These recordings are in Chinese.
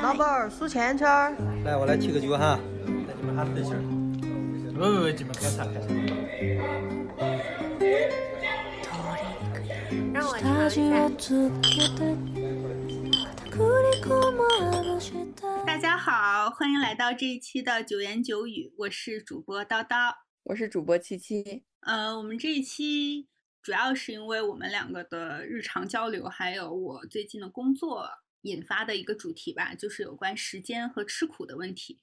老板儿数钱钱儿。来，我来提个酒哈，带你们哈分享。不不不，你们开啥开啥。大家好，欢迎来到这一期的九言九语，我是主播叨叨，我是主播七七。呃，我们这一期主要是因为我们两个的日常交流，还有我最近的工作引发的一个主题吧，就是有关时间和吃苦的问题。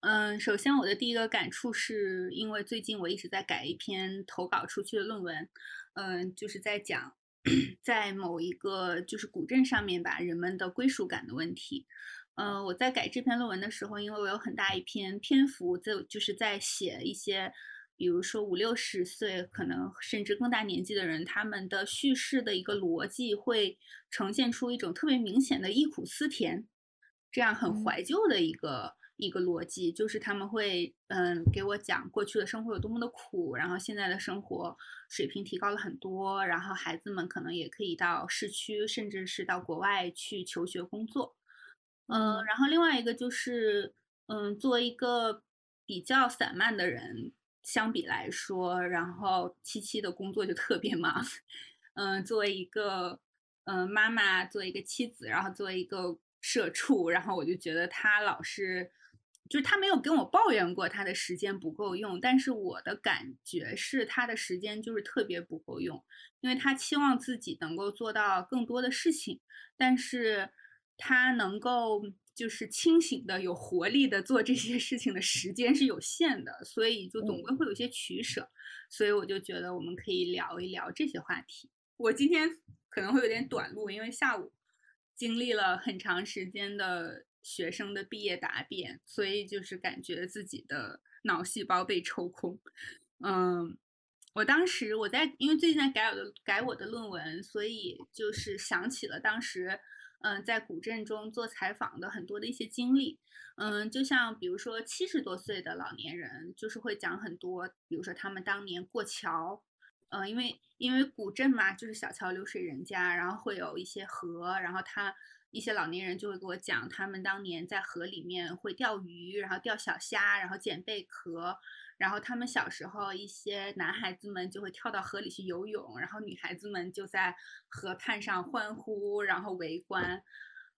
嗯，首先我的第一个感触是因为最近我一直在改一篇投稿出去的论文，嗯，就是在讲 在某一个就是古镇上面吧，人们的归属感的问题。嗯，我在改这篇论文的时候，因为我有很大一篇篇幅在就是在写一些。比如说五六十岁，可能甚至更大年纪的人，他们的叙事的一个逻辑会呈现出一种特别明显的忆苦思甜，这样很怀旧的一个一个逻辑，就是他们会嗯给我讲过去的生活有多么的苦，然后现在的生活水平提高了很多，然后孩子们可能也可以到市区，甚至是到国外去求学工作，嗯，然后另外一个就是嗯作为一个比较散漫的人。相比来说，然后七七的工作就特别忙，嗯，作为一个嗯妈妈，作为一个妻子，然后作为一个社畜，然后我就觉得他老是，就是他没有跟我抱怨过他的时间不够用，但是我的感觉是他的时间就是特别不够用，因为他期望自己能够做到更多的事情，但是他能够。就是清醒的、有活力的做这些事情的时间是有限的，所以就总归会有些取舍。所以我就觉得我们可以聊一聊这些话题。我今天可能会有点短路，因为下午经历了很长时间的学生的毕业答辩，所以就是感觉自己的脑细胞被抽空。嗯，我当时我在因为最近在改我的改我的论文，所以就是想起了当时。嗯，在古镇中做采访的很多的一些经历，嗯，就像比如说七十多岁的老年人，就是会讲很多，比如说他们当年过桥，嗯，因为因为古镇嘛，就是小桥流水人家，然后会有一些河，然后他一些老年人就会给我讲，他们当年在河里面会钓鱼，然后钓小虾，然后捡贝壳。然后他们小时候，一些男孩子们就会跳到河里去游泳，然后女孩子们就在河畔上欢呼，然后围观。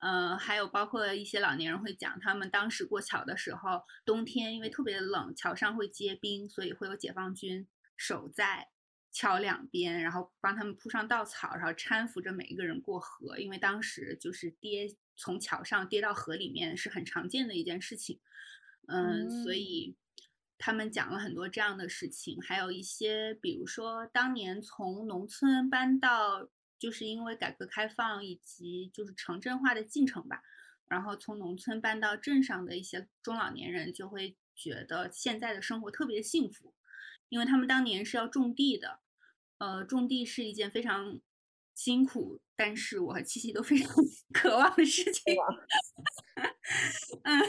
呃，还有包括一些老年人会讲，他们当时过桥的时候，冬天因为特别冷，桥上会结冰，所以会有解放军守在桥两边，然后帮他们铺上稻草，然后搀扶着每一个人过河。因为当时就是跌从桥上跌到河里面是很常见的一件事情。嗯，所以。他们讲了很多这样的事情，还有一些，比如说当年从农村搬到，就是因为改革开放以及就是城镇化的进程吧，然后从农村搬到镇上的一些中老年人就会觉得现在的生活特别幸福，因为他们当年是要种地的，呃，种地是一件非常辛苦，但是我和七七都非常 渴望的事情，嗯。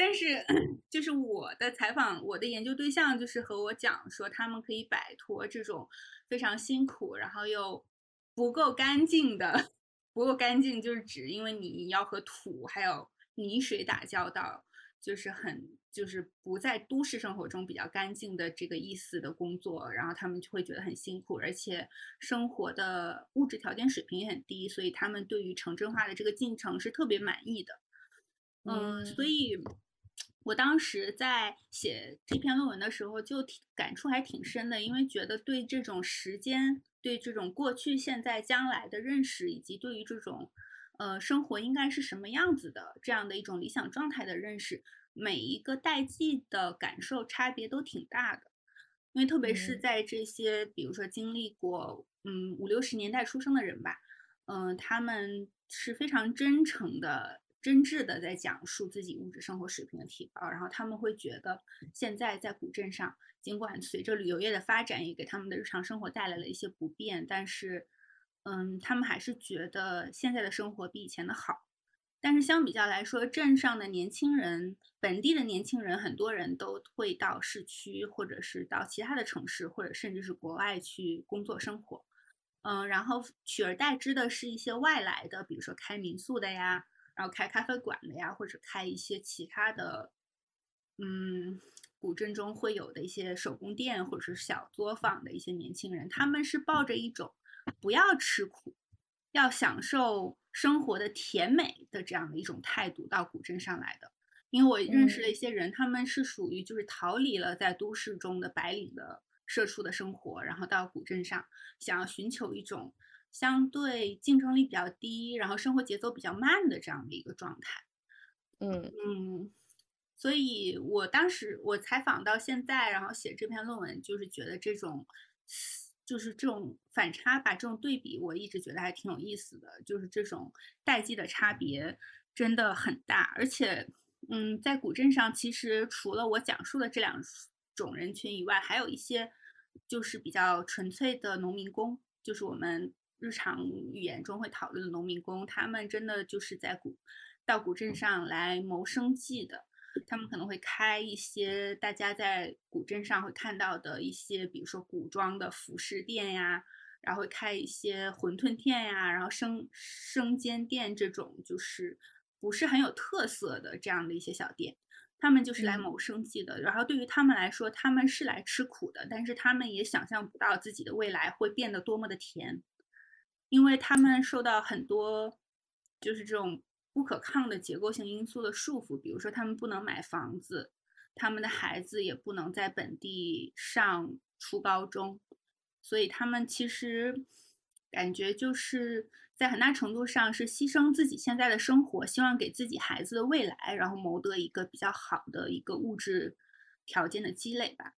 但是，就是我的采访，我的研究对象就是和我讲说，他们可以摆脱这种非常辛苦，然后又不够干净的，不够干净就是指因为你要和土还有泥水打交道，就是很就是不在都市生活中比较干净的这个意思的工作，然后他们就会觉得很辛苦，而且生活的物质条件水平也很低，所以他们对于城镇化的这个进程是特别满意的。嗯，所以。我当时在写这篇论文的时候，就挺感触还挺深的，因为觉得对这种时间、对这种过去、现在、将来的认识，以及对于这种，呃，生活应该是什么样子的这样的一种理想状态的认识，每一个代际的感受差别都挺大的。因为特别是在这些，比如说经历过，嗯，五六十年代出生的人吧，嗯，他们是非常真诚的。真挚的在讲述自己物质生活水平的提高，然后他们会觉得现在在古镇上，尽管随着旅游业的发展也给他们的日常生活带来了一些不便，但是，嗯，他们还是觉得现在的生活比以前的好。但是相比较来说，镇上的年轻人，本地的年轻人，很多人都会到市区，或者是到其他的城市，或者甚至是国外去工作生活。嗯，然后取而代之的是一些外来的，比如说开民宿的呀。然后开咖啡馆的呀，或者开一些其他的，嗯，古镇中会有的一些手工店或者是小作坊的一些年轻人，他们是抱着一种不要吃苦，要享受生活的甜美的这样的一种态度到古镇上来的。因为我认识了一些人，他们是属于就是逃离了在都市中的白领的社畜的生活，然后到古镇上，想要寻求一种。相对竞争力比较低，然后生活节奏比较慢的这样的一个状态，嗯嗯，所以我当时我采访到现在，然后写这篇论文，就是觉得这种就是这种反差吧，这种对比，我一直觉得还挺有意思的，就是这种代际的差别真的很大，而且，嗯，在古镇上，其实除了我讲述的这两种人群以外，还有一些就是比较纯粹的农民工，就是我们。日常语言中会讨论的农民工，他们真的就是在古到古镇上来谋生计的。他们可能会开一些大家在古镇上会看到的一些，比如说古装的服饰店呀，然后会开一些馄饨店呀，然后生生煎店这种，就是不是很有特色的这样的一些小店。他们就是来谋生计的。然后对于他们来说，他们是来吃苦的，但是他们也想象不到自己的未来会变得多么的甜。因为他们受到很多就是这种不可抗的结构性因素的束缚，比如说他们不能买房子，他们的孩子也不能在本地上初高中，所以他们其实感觉就是在很大程度上是牺牲自己现在的生活，希望给自己孩子的未来，然后谋得一个比较好的一个物质条件的积累吧。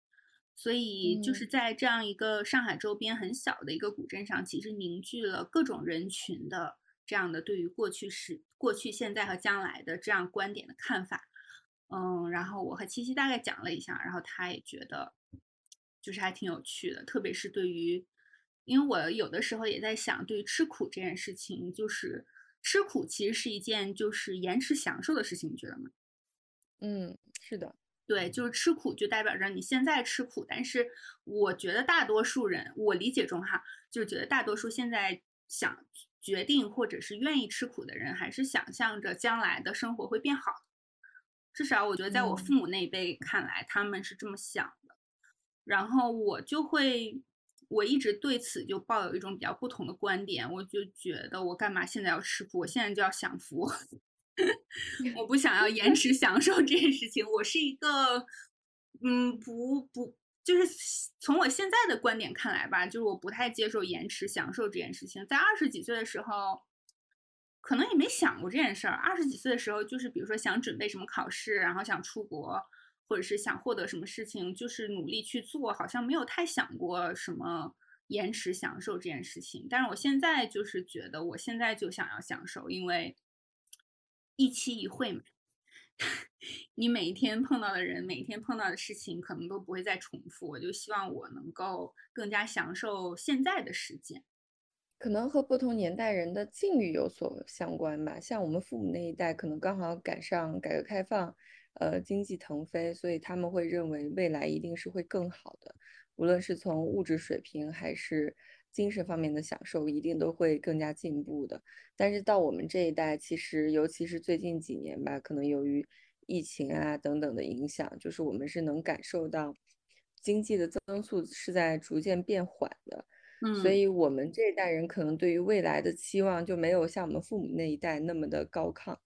所以就是在这样一个上海周边很小的一个古镇上，其实凝聚了各种人群的这样的对于过去时、过去、现在和将来的这样观点的看法。嗯，然后我和七七大概讲了一下，然后他也觉得就是还挺有趣的，特别是对于，因为我有的时候也在想，对于吃苦这件事情，就是吃苦其实是一件就是延迟享受的事情，你觉得吗？嗯，是的。对，就是吃苦就代表着你现在吃苦，但是我觉得大多数人，我理解中哈，就是觉得大多数现在想决定或者是愿意吃苦的人，还是想象着将来的生活会变好。至少我觉得，在我父母那一辈看来，他们是这么想的。然后我就会，我一直对此就抱有一种比较不同的观点。我就觉得，我干嘛现在要吃苦？我现在就要享福。我不想要延迟享受这件事情。我是一个，嗯，不不，就是从我现在的观点看来吧，就是我不太接受延迟享受这件事情。在二十几岁的时候，可能也没想过这件事儿。二十几岁的时候，就是比如说想准备什么考试，然后想出国，或者是想获得什么事情，就是努力去做，好像没有太想过什么延迟享受这件事情。但是我现在就是觉得，我现在就想要享受，因为。一期一会嘛，你每一天碰到的人，每一天碰到的事情，可能都不会再重复。我就希望我能够更加享受现在的时间。可能和不同年代人的境遇有所相关吧。像我们父母那一代，可能刚好赶上改革开放，呃，经济腾飞，所以他们会认为未来一定是会更好的，无论是从物质水平还是。精神方面的享受一定都会更加进步的，但是到我们这一代，其实尤其是最近几年吧，可能由于疫情啊等等的影响，就是我们是能感受到经济的增速是在逐渐变缓的，嗯，所以我们这一代人可能对于未来的期望就没有像我们父母那一代那么的高亢，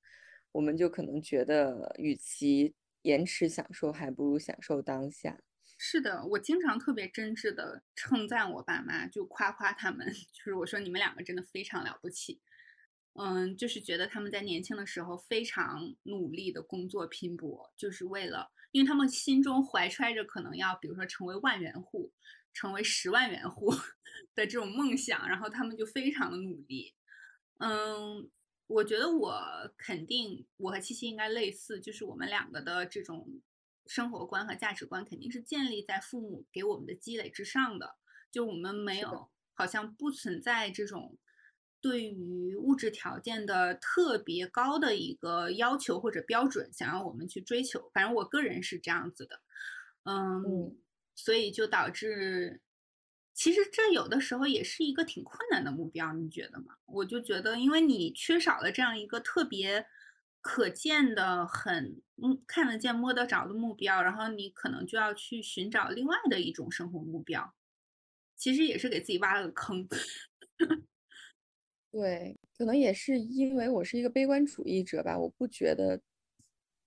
我们就可能觉得与其延迟享受，还不如享受当下。是的，我经常特别真挚的称赞我爸妈，就夸夸他们，就是我说你们两个真的非常了不起，嗯，就是觉得他们在年轻的时候非常努力的工作拼搏，就是为了，因为他们心中怀揣着可能要，比如说成为万元户，成为十万元户的这种梦想，然后他们就非常的努力，嗯，我觉得我肯定我和七七应该类似，就是我们两个的这种。生活观和价值观肯定是建立在父母给我们的积累之上的，就我们没有，好像不存在这种对于物质条件的特别高的一个要求或者标准，想要我们去追求。反正我个人是这样子的，嗯，所以就导致，其实这有的时候也是一个挺困难的目标，你觉得吗？我就觉得，因为你缺少了这样一个特别。可见的、很嗯看得见、摸得着的目标，然后你可能就要去寻找另外的一种生活目标，其实也是给自己挖了个坑。对，可能也是因为我是一个悲观主义者吧，我不觉得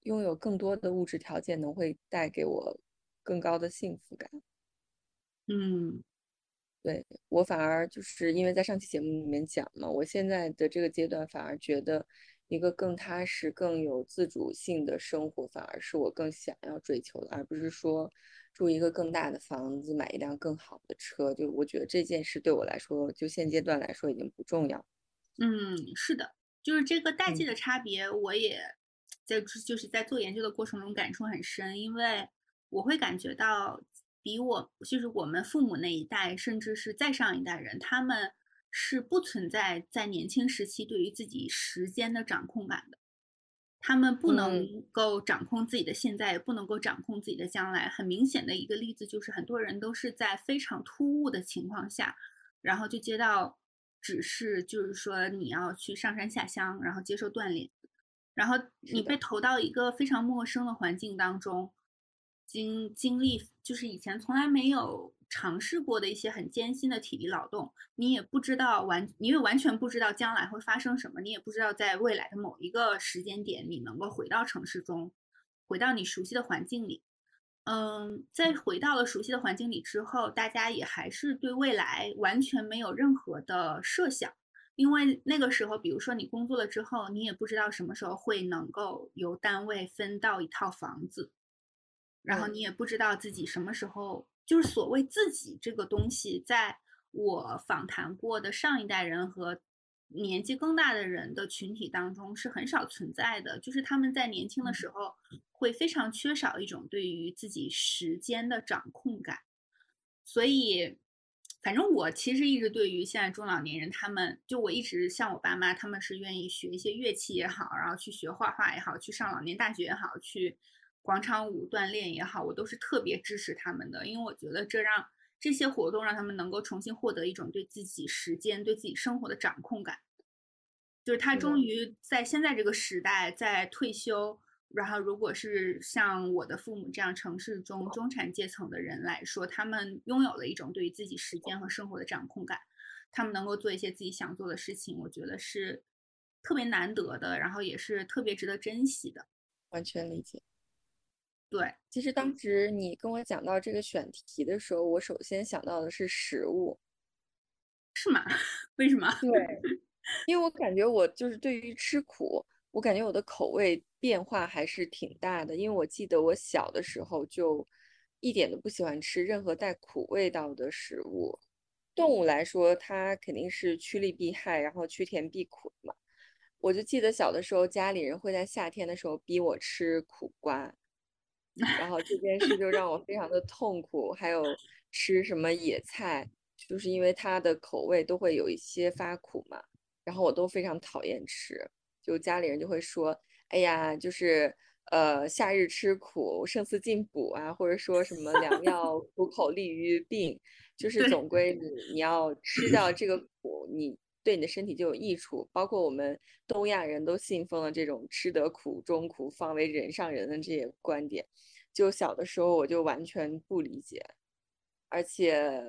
拥有更多的物质条件能会带给我更高的幸福感。嗯，对，我反而就是因为在上期节目里面讲嘛，我现在的这个阶段反而觉得一个更踏实、更有自主性的生活，反而是我更想要追求的，而不是说住一个更大的房子、买一辆更好的车。就我觉得这件事对我来说，就现阶段来说已经不重要。嗯，是的，就是这个代际嗯的差别，我也在就是在做研究的过程中感触很深，因为我会感觉到，比我就是我们父母那一代，甚至是再上一代人，他们是不存在在年轻时期对于自己时间的掌控感的，他们不嗯。能够掌控自己的现在，也不能够掌控自己的将来。很明显的一个例子就是，很多人都是在非常突兀的情况下，然后就接到指示，就是说你要去上山下乡，然后接受锻炼，然后你被。投到一个非常陌生的环境当中，经经历就是以前从来没有尝试过的一些很艰辛的体力劳动，你也不知道完，你也完全不知道将来会发生什么，你也不知道在未来的某一个时间点，你能够回到城市中，回到你熟悉的环境里。嗯，在回到了熟悉的环境里之后，大家也还是对未来完全没有任何的设想，因为那个时候，比如说你工作了之后，你也不知道什么时候会能够由单位分到一套房子，然后你也不知道自己什么时候，就是所谓自己这个东西，在我访谈过的上一代人和年纪更大的人的群体当中是很少存在的，就是他们在年轻的时候会非常缺少一种对于自己时间的掌控感，所以。反正我其实一直对于现在中老年人，他们就我一直像我爸妈，他们是愿意学一些乐器也好，然后去学画画也好，去上老年大学也好，去广场舞锻炼也好，我都是特别支持他们的，因为我觉得这让这些活动让他们能够重新获得一种对自己时间、对自己生活的掌控感。就是他终于在现在这个时代，在退休，然后如果是像我的父母这样城市中中产阶层的人来说，他们拥有了一种对于自己时间和生活的掌控感，他们能够做一些自己想做的事情，我觉得是特别难得的，然后也是特别值得珍惜的。完全理解。对，其实当时你跟我讲到这个选题的时候，我首先想到的是食物。是吗？为什么？对，因为我感觉我就是对于吃苦，我感觉我的口味变化还是挺大的。因为我记得我小的时候就一点都不喜欢吃任何带苦味道的食物。动物来说，它肯定是趋利避害，然后趋甜避苦嘛。我就记得小的时候，家里人会在夏天的时候逼我吃苦瓜，然后这件事就让我非常的痛苦。还有吃什么野菜，就是因为它的口味都会有一些发苦嘛，然后我都非常讨厌吃。就家里人就会说：“哎呀，就是呃，夏日吃苦，胜似进补啊，或者说什么良药苦口利于病，就是总归你你要吃掉这个苦，你对你的身体就有益处。包括我们东亚人都信奉了这种吃得苦中苦，方为人上人的这些观点。就小的时候我就完全不理解。”而且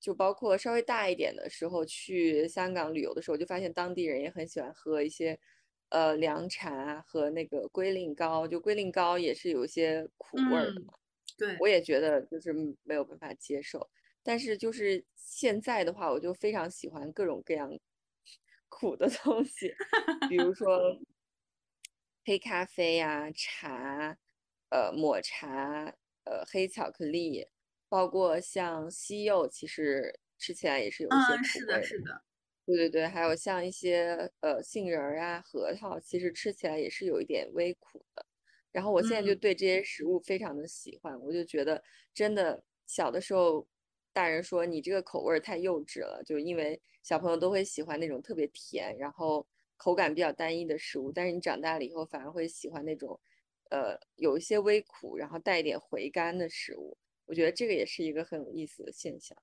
就包括稍微大一点的时候去香港旅游的时候，就发现当地人也很喜欢喝一些呃凉茶和那个龟苓膏，就龟苓膏也是有一些苦味儿的。对，我也觉得就是没有办法接受，但是就是现在的话，我就非常喜欢各种各样苦的东西，比如说 黑咖啡呀、茶，呃，抹茶，呃，黑巧克力，包括像西柚，其实吃起来也是有一些嗯，是的，苦味的。是的，对对对，还有像一些呃杏仁儿啊、核桃，其实吃起来也是有一点微苦的。然后我现在就嗯对这些食物非常的喜欢，我就觉得真的小的时候，大人说你这个口味儿太幼稚了，就因为小朋友都会喜欢那种特别甜，然后口感比较单一的食物，但是你长大了以后反而会喜欢那种呃有一些微苦，然后带一点回甘的食物。我觉得这个也是一个很有意思的现象。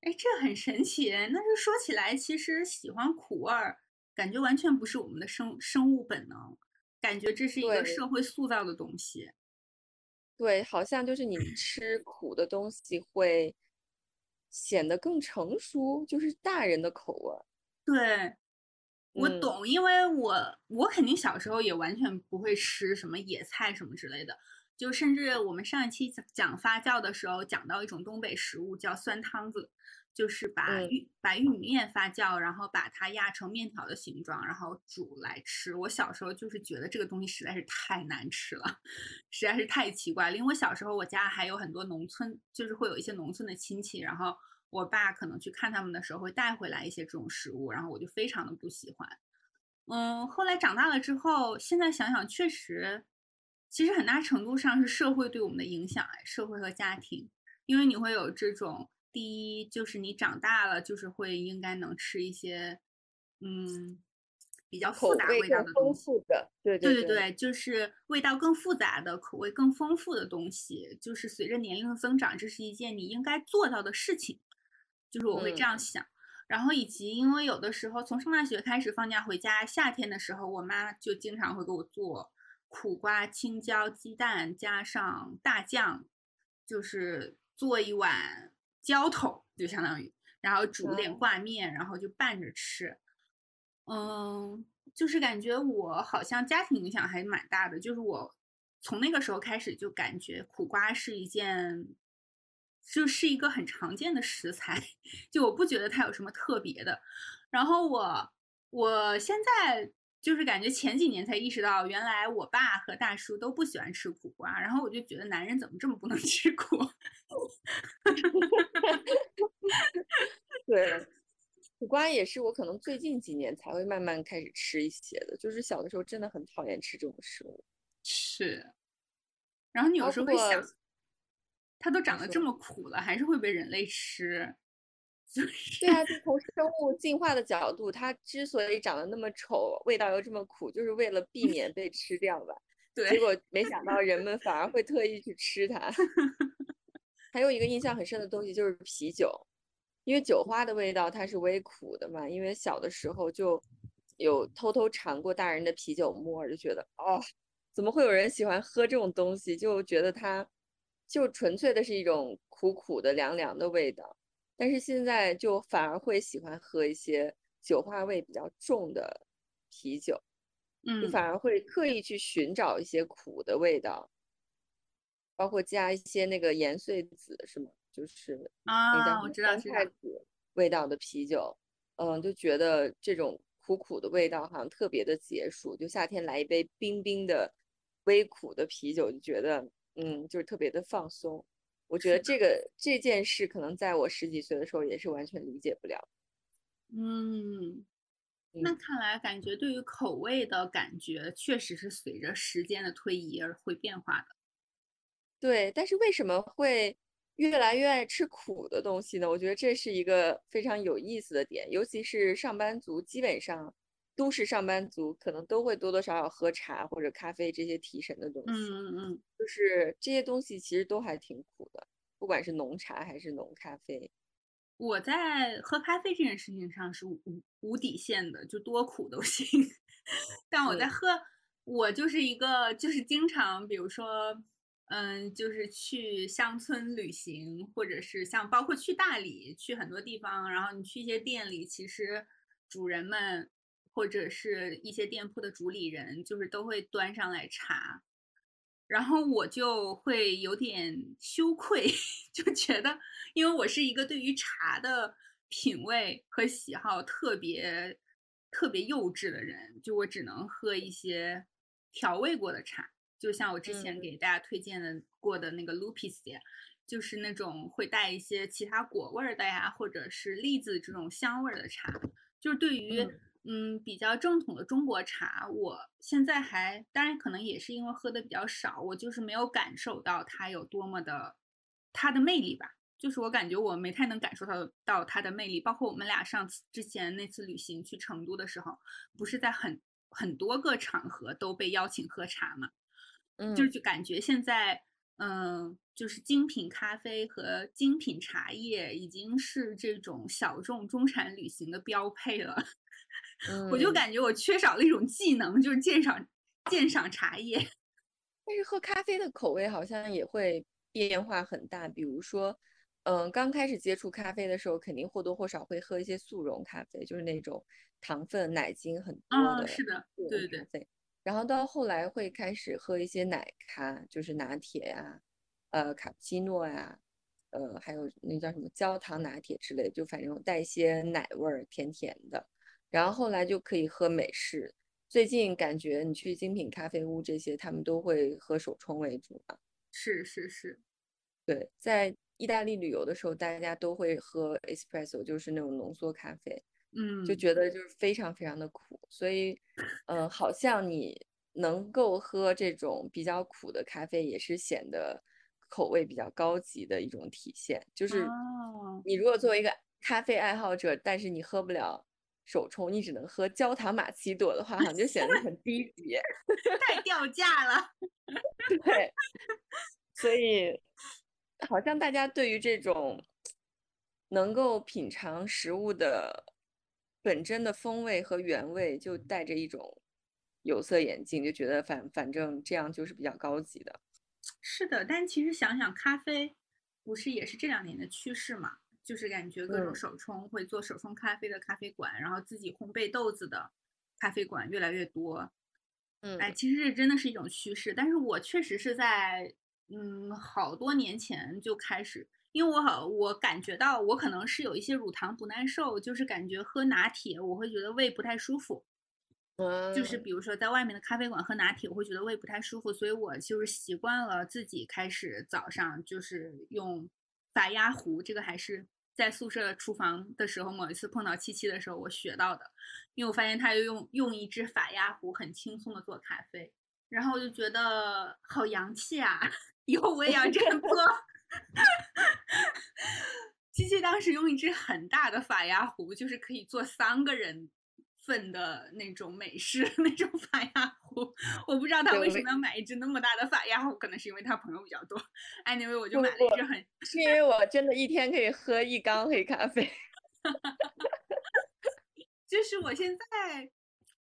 哎，这很神奇。那就说起来，其实喜欢苦味儿，感觉完全不是我们的生生物本能。感觉这是一个社会塑造的东西。对，好像就是你吃苦的东西会显得更成熟，就是大人的口味儿。对，我嗯懂，因为我我肯定小时候也完全不会吃什么野菜什么之类的，就甚至我们上一期讲讲发酵的时候讲到一种东北食物叫酸汤子，就是把嗯玉、把玉米面发酵，然后把它压成面条的形状，然后煮来吃。我小时候就是觉得这个东西实在是太难吃了，实在是太奇怪了。因为我小时候我家还有很多农村，就是会有一些农村的亲戚，然后我爸可能去看他们的时候会带回来一些这种食物，然后我就非常的不喜欢。嗯，后来长大了之后，现在想想确实，其实很大程度上是社会对我们的影响，哎，社会和家庭，因为你会有这种，第一就是你长大了，就是会应该能吃一些，嗯，比较复杂味道的东西。富的，对对对就是味道更复杂的、口味更丰富的东西，就是随着年龄的增长，这是一件你应该做到的事情，就是我会这嗯样想。然后以及因为有的时候从上大学开始放假回家，夏天的时候，我妈就经常会给我做苦瓜、青椒、鸡蛋加上大酱，就是做一碗浇头，就相当于，然后煮点嗯挂面，然后就拌着吃。嗯，就是感觉我好像家庭影响还蛮大的，就是我从那个时候开始就感觉苦瓜是一件，就是一个很常见的食材，就我不觉得它有什么特别的。然后我我现在就是感觉前几年才意识到，原来我爸和大叔都不喜欢吃苦瓜，然后我就觉得男人怎么这么不能 吃苦？对，苦瓜也是我可能最近几年才会慢慢开始吃一些的，就是小的时候真的很讨厌吃这种食物。是。然后你有时候会想，它都长得这么苦了，还是会被人类吃，对啊，就从生物进化的角度，它之所以长得那么丑，味道又这么苦，就是为了避免被吃掉吧。对结，果没想到人们反而会特意去吃它。还有一个印象很深的东西就是啤酒，因为酒花的味道它是微苦的嘛，因为小的时候就有偷偷尝过大人的啤酒沫，就觉得哦，怎么会有人喜欢喝这种东西？就觉得它就纯粹的是一种苦苦的凉凉的味道。但是现在就反而会喜欢喝一些酒花味比较重的啤酒。就嗯，反而会刻意去寻找一些苦的味道，包括加一些那个盐碎子，是吗？就是啊，我知道知道，菜籽味道的啤酒，嗯，就觉得这种苦苦的味道好像特别的解暑。就夏天来一杯冰冰的微苦的啤酒，就觉得嗯，就是特别的放松。我觉得这个这件事可能在我十几岁的时候也是完全理解不了。嗯。那嗯看来，感觉对于口味的感觉，确实是随着时间的推移而会变化的。对，但是为什么会越来越爱吃苦的东西呢？我觉得这是一个非常有意思的点，尤其是上班族，基本上都市上班族可能都会多多少少喝茶或者咖啡这些提神的东西，嗯嗯嗯，就是这些东西其实都还挺苦的，不管是浓茶还是浓咖啡。我在喝咖啡这件事情上是无无无底线的，就多苦都行。但我在嗯喝，我就是一个就是经常，比如说，嗯，就是去乡村旅行，或者是像包括去大理，去很多地方，然后你去一些店里，其实主人们或者是一些店铺的主理人，就是都会端上来茶。然后我就会有点羞愧，就觉得，因为我是一个对于茶的品味和喜好特别特别幼稚的人，就我只能喝一些调味过的茶，就像我之前嗯给大家推荐的过的那个 Lupis 呀，就是那种会带一些其他果味儿的呀，或者是栗子这种香味儿的茶，就是对于。嗯嗯，比较正统的中国茶，我现在还，当然可能也是因为喝的比较少，我就是没有感受到它有多么的它的魅力吧。就是我感觉我没太能感受到到它的魅力，包括我们俩上次之前那次旅行去成都的时候，不是在很很多个场合都被邀请喝茶嘛，就是嗯，就感觉现在，嗯，就是精品咖啡和精品茶叶已经是这种小众中产旅行的标配了。我就嗯感觉我缺少了一种技能，就是鉴赏鉴赏茶叶。但是喝咖啡的口味好像也会变化很大，比如说，嗯，刚开始接触咖啡的时候，肯定或多或少会喝一些速溶咖啡，就是那种糖分、奶精很多的是的，对对对。然后到后来会开始喝一些奶咖，就是拿铁呀，呃，卡布奇诺呀，呃，还有那叫什么焦糖拿铁之类，就反正带一些奶味儿，甜甜的。然后后来就可以喝美式。最近感觉你去精品咖啡屋这些，他们都会喝手冲为主嘛？是是是，对，在意大利旅游的时候，大家都会喝 espresso，就是那种浓缩咖啡，嗯，就觉得就是非常非常的苦，所以，嗯，好像你能够喝这种比较苦的咖啡，也是显得口味比较高级的一种体现。就是你如果作为一个咖啡爱好者，但是你喝不了。手冲你只能喝焦糖玛奇朵的话，好像就显得很低级，太掉价了。对，所以好像大家对于这种能够品尝食物的本真的风味和原味，就带着一种有色眼镜，就觉得反反正这样就是比较高级的。是的，但其实想想，咖啡不是也是这两年的趋势嘛？就是感觉各种手冲会做手冲咖啡的咖啡馆，然后自己烘焙豆子的咖啡馆越来越多。嗯，哎，其实这真的是一种趋势。但是我确实是在嗯好多年前就开始，因为我好我感觉到我可能是有一些乳糖不耐受，就是感觉喝拿铁我会觉得胃不太舒服。嗯，就是比如说在外面的咖啡馆喝拿铁，我会觉得胃不太舒服，所以我就是习惯了自己开始早上就是用法压壶，这个还是。在宿舍厨房的时候，某一次碰到七七的时候，我学到的，因为我发现他用用一只法压壶很轻松的做咖啡，然后我就觉得好洋气啊，以后我也要这样做。七七当时用一只很大的法压壶，就是可以做三个人。份的那种美式 那种法压壶，我不知道他为什么要买一只那么大的法压壶，可能是因为他朋友比较多。Anyway，我就买了一只很，是因为我真的一天可以喝一缸黑咖啡。就是我现在，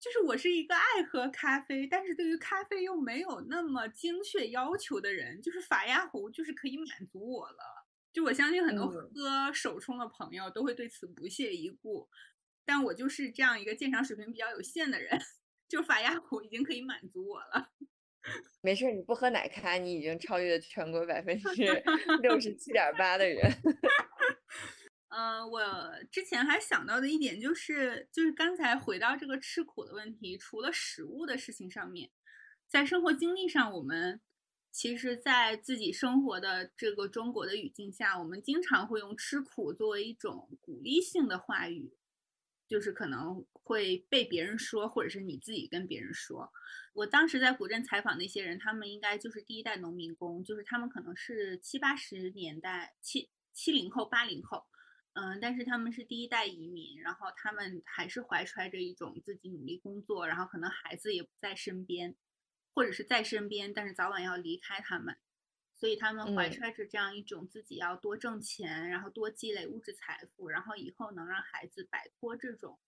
就是我是一个爱喝咖啡，但是对于咖啡又没有那么精确要求的人，就是法压壶就是可以满足我了。就我相信很多喝手冲的朋友都会对此不屑一顾。但我就是这样一个鉴赏水平比较有限的人，就法压壶已经可以满足我了。没事，你不喝奶咖，你已经超越了全国百分之六十七点八的人。嗯，我之前还想到的一点就是，就是刚才回到这个吃苦的问题，除了食物的事情上面，在生活经历上，我们其实，在自己生活的这个中国的语境下，我们经常会用吃苦作为一种鼓励性的话语。就是可能会被别人说，或者是你自己跟别人说。我当时在古镇采访那些人，他们应该就是第一代农民工，就是他们可能是七八十年代七七零后、八零后，嗯，但是他们是第一代移民，然后他们还是怀揣着一种自己努力工作，然后可能孩子也不在身边，或者是在身边，但是早晚要离开他们。所以他们怀揣着这样一种自己要多挣钱，然后多积累物质财富，然后以后能让孩子摆脱这种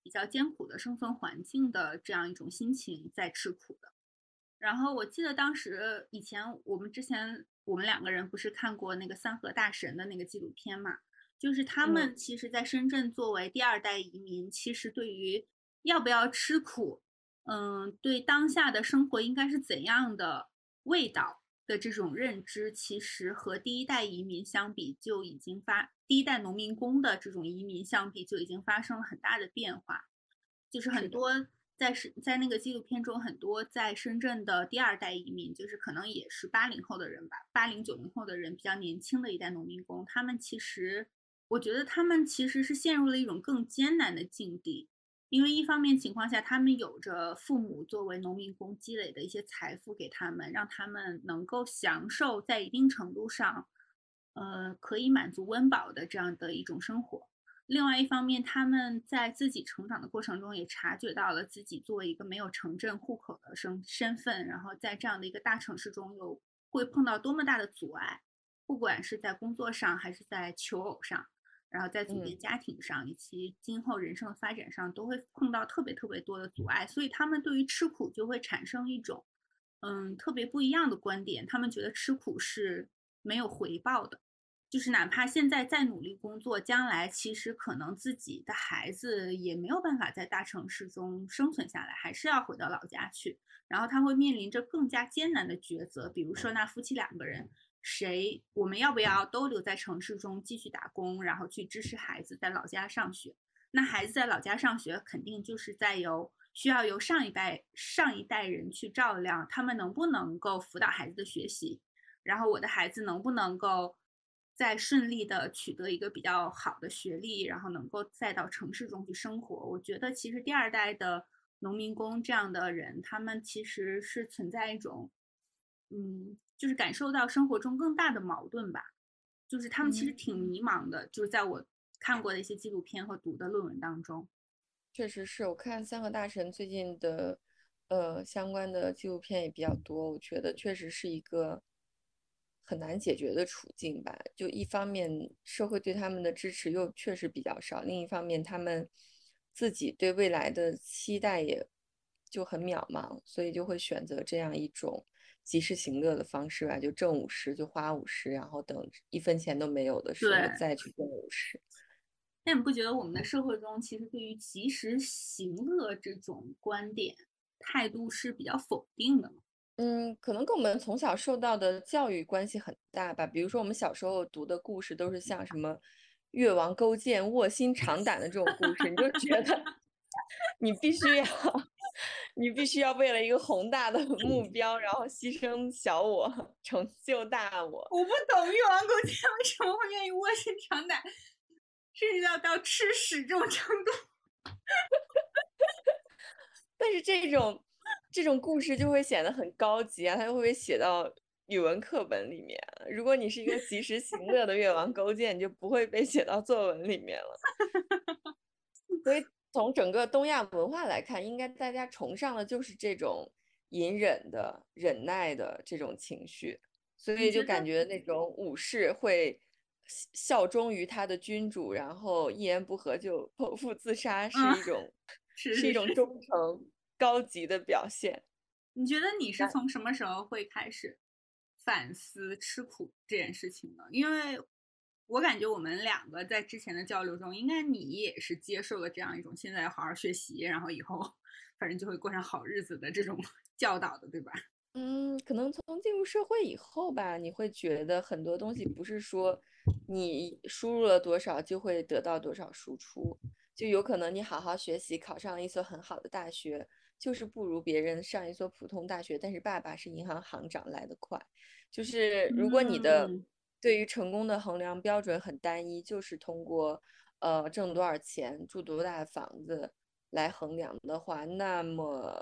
比较艰苦的生存环境的这样一种心情在吃苦的。然后我记得当时以前我们之前我们两个人不是看过那个三河大神的那个纪录片嘛？就是他们其实在深圳作为第二代移民，其实对于要不要吃苦，嗯，对当下的生活应该是怎样的味道。的这种认知，其实和第一代移民相比，就已经发第一代农民工的这种移民相比，就已经发生了很大的变化。就是很多在是在那个纪录片中，很多在深圳的第二代移民，就是可能也是八零后的人吧，八零九零后的人，比较年轻的一代农民工，他们其实，我觉得他们其实是陷入了一种更艰难的境地。因为一方面情况下，他们有着父母作为农民工积累的一些财富给他们，让他们能够享受在一定程度上，呃，可以满足温饱的这样的一种生活。另外一方面，他们在自己成长的过程中也察觉到了自己作为一个没有城镇户口的身身份，然后在这样的一个大城市中又会碰到多么大的阻碍，不管是在工作上还是在求偶上。然后在组建家庭上以及今后人生的发展上，都会碰到特别特别多的阻碍，所以他们对于吃苦就会产生一种，嗯，特别不一样的观点。他们觉得吃苦是没有回报的，就是哪怕现在再努力工作，将来其实可能自己的孩子也没有办法在大城市中生存下来，还是要回到老家去。然后他会面临着更加艰难的抉择，比如说那夫妻两个人。谁？我们要不要都留在城市中继续打工，然后去支持孩子在老家上学？那孩子在老家上学，肯定就是在由需要由上一代上一代人去照料。他们能不能够辅导孩子的学习？然后我的孩子能不能够再顺利的取得一个比较好的学历，然后能够再到城市中去生活？我觉得其实第二代的农民工这样的人，他们其实是存在一种，嗯。就是感受到生活中更大的矛盾吧，就是他们其实挺迷茫的。就是在我看过的一些纪录片和读的论文当中，确实是我看三个大神最近的呃相关的纪录片也比较多，我觉得确实是一个很难解决的处境吧。就一方面社会对他们的支持又确实比较少，另一方面他们自己对未来的期待也就很渺茫，所以就会选择这样一种。及时行乐的方式吧，就挣五十就花五十，然后等一分钱都没有的时候再去挣五十。那你不觉得我们的社会中其实对于及时行乐这种观点态度是比较否定的吗？嗯，可能跟我们从小受到的教育关系很大吧。比如说我们小时候读的故事都是像什么越王勾践卧薪尝胆的这种故事，你就觉得 你必须要。你必须要为了一个宏大的目标，然后牺牲小我，成就大我。我不懂越王勾践为什么会愿意卧薪尝胆，甚至要到吃屎这种程度。但是这种这种故事就会显得很高级啊，它就会写到语文课本里面。如果你是一个及时行乐的越王勾践，你就不会被写到作文里面了。所以。从整个东亚文化来看，应该大家崇尚的就是这种隐忍的、忍耐的这种情绪，所以就感觉那种武士会效忠于他的君主，然后一言不合就剖腹自杀，是一种是一种忠诚高级的表现。你觉得你是从什么时候会开始反思吃苦这件事情呢？因为。我感觉我们两个在之前的交流中，应该你也是接受了这样一种现在要好好学习，然后以后反正就会过上好日子的这种 教导的，对吧？嗯，可能从进入社会以后吧，你会觉得很多东西不是说你输入了多少就会得到多少输出，就有可能你好好学习，考上了一所很好的大学，就是不如别人上一所普通大学，但是爸爸是银行行长来得快，就是如果你的。对于成功的衡量标准很单一，就是通过呃挣多少钱、住多大的房子来衡量的话，那么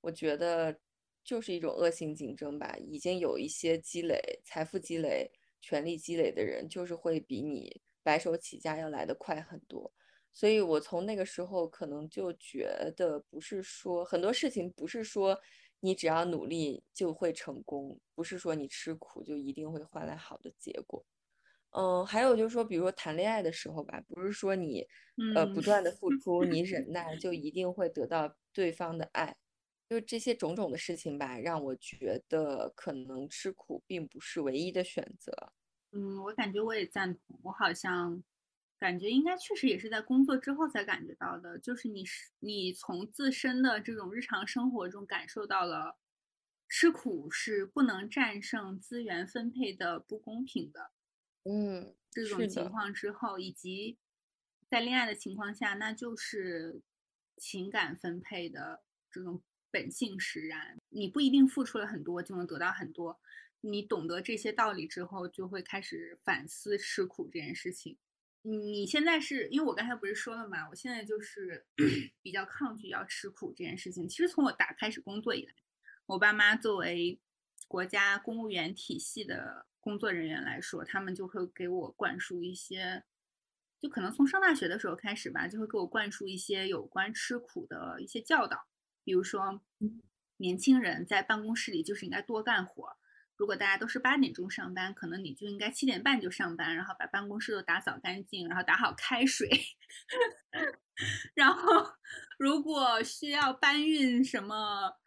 我觉得就是一种恶性竞争吧。已经有一些积累、财富积累、权力积累的人，就是会比你白手起家要来得快很多。所以我从那个时候可能就觉得，不是说很多事情不是说。你只要努力就会成功，不是说你吃苦就一定会换来好的结果。嗯，还有就是说，比如说谈恋爱的时候吧，不是说你呃不断的付出，你忍耐就一定会得到对方的爱。就这些种种的事情吧，让我觉得可能吃苦并不是唯一的选择。嗯，我感觉我也赞同，我好像。感觉应该确实也是在工作之后才感觉到的，就是你是你从自身的这种日常生活中感受到了吃苦是不能战胜资源分配的不公平的，嗯，这种情况之后，以及在恋爱的情况下，那就是情感分配的这种本性使然，你不一定付出了很多就能得到很多，你懂得这些道理之后，就会开始反思吃苦这件事情。你现在是因为我刚才不是说了嘛？我现在就是 比较抗拒要吃苦这件事情。其实从我打开始工作以来，我爸妈作为国家公务员体系的工作人员来说，他们就会给我灌输一些，就可能从上大学的时候开始吧，就会给我灌输一些有关吃苦的一些教导。比如说，年轻人在办公室里就是应该多干活，如果大家都是八点钟上班，可能你就应该七点半就上班，然后把办公室都打扫干净，然后打好开水。然后，如果需要搬运什么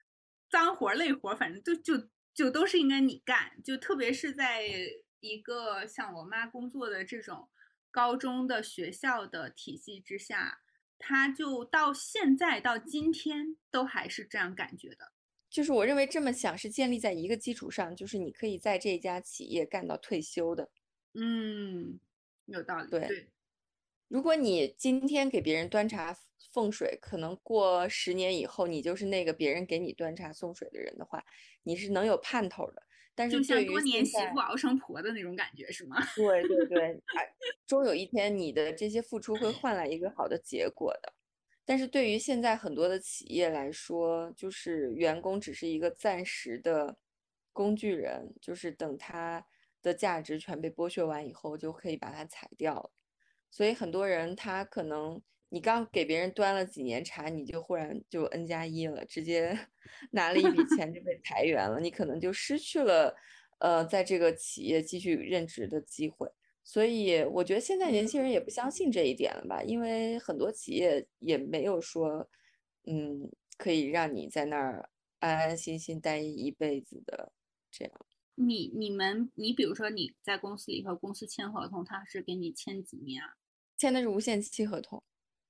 脏活累活，反正就就就都是应该你干。就特别是在一个像我妈工作的这种高中的学校的体系之下，他就到现在到今天都还是这样感觉的。就是我认为这么想是建立在一个基础上，就是你可以在这家企业干到退休的。嗯，有道理。对，如果你今天给别人端茶送水，可能过十年以后，你就是那个别人给你端茶送水的人的话，你是能有盼头的。但是，就像多年媳妇熬成婆的那种感觉，是吗？对对对，终有一天，你的这些付出会换来一个好的结果的。但是对于现在很多的企业来说，就是员工只是一个暂时的工具人，就是等他的价值全被剥削完以后，就可以把他裁掉了。所以很多人他可能你刚给别人端了几年茶，你就忽然就 N 加一了，直接 拿了一笔钱就被 裁员了，你可能就失去了呃在这个企业继续任职的机会。所以我觉得现在年轻人也不相信这一点了吧，因为很多企业也没有说，嗯，可以让你在那儿安安心心待一辈子的这样。你你们你比如说你在公司里和公司签合同，他是给你签几年啊？签的是无限期合同。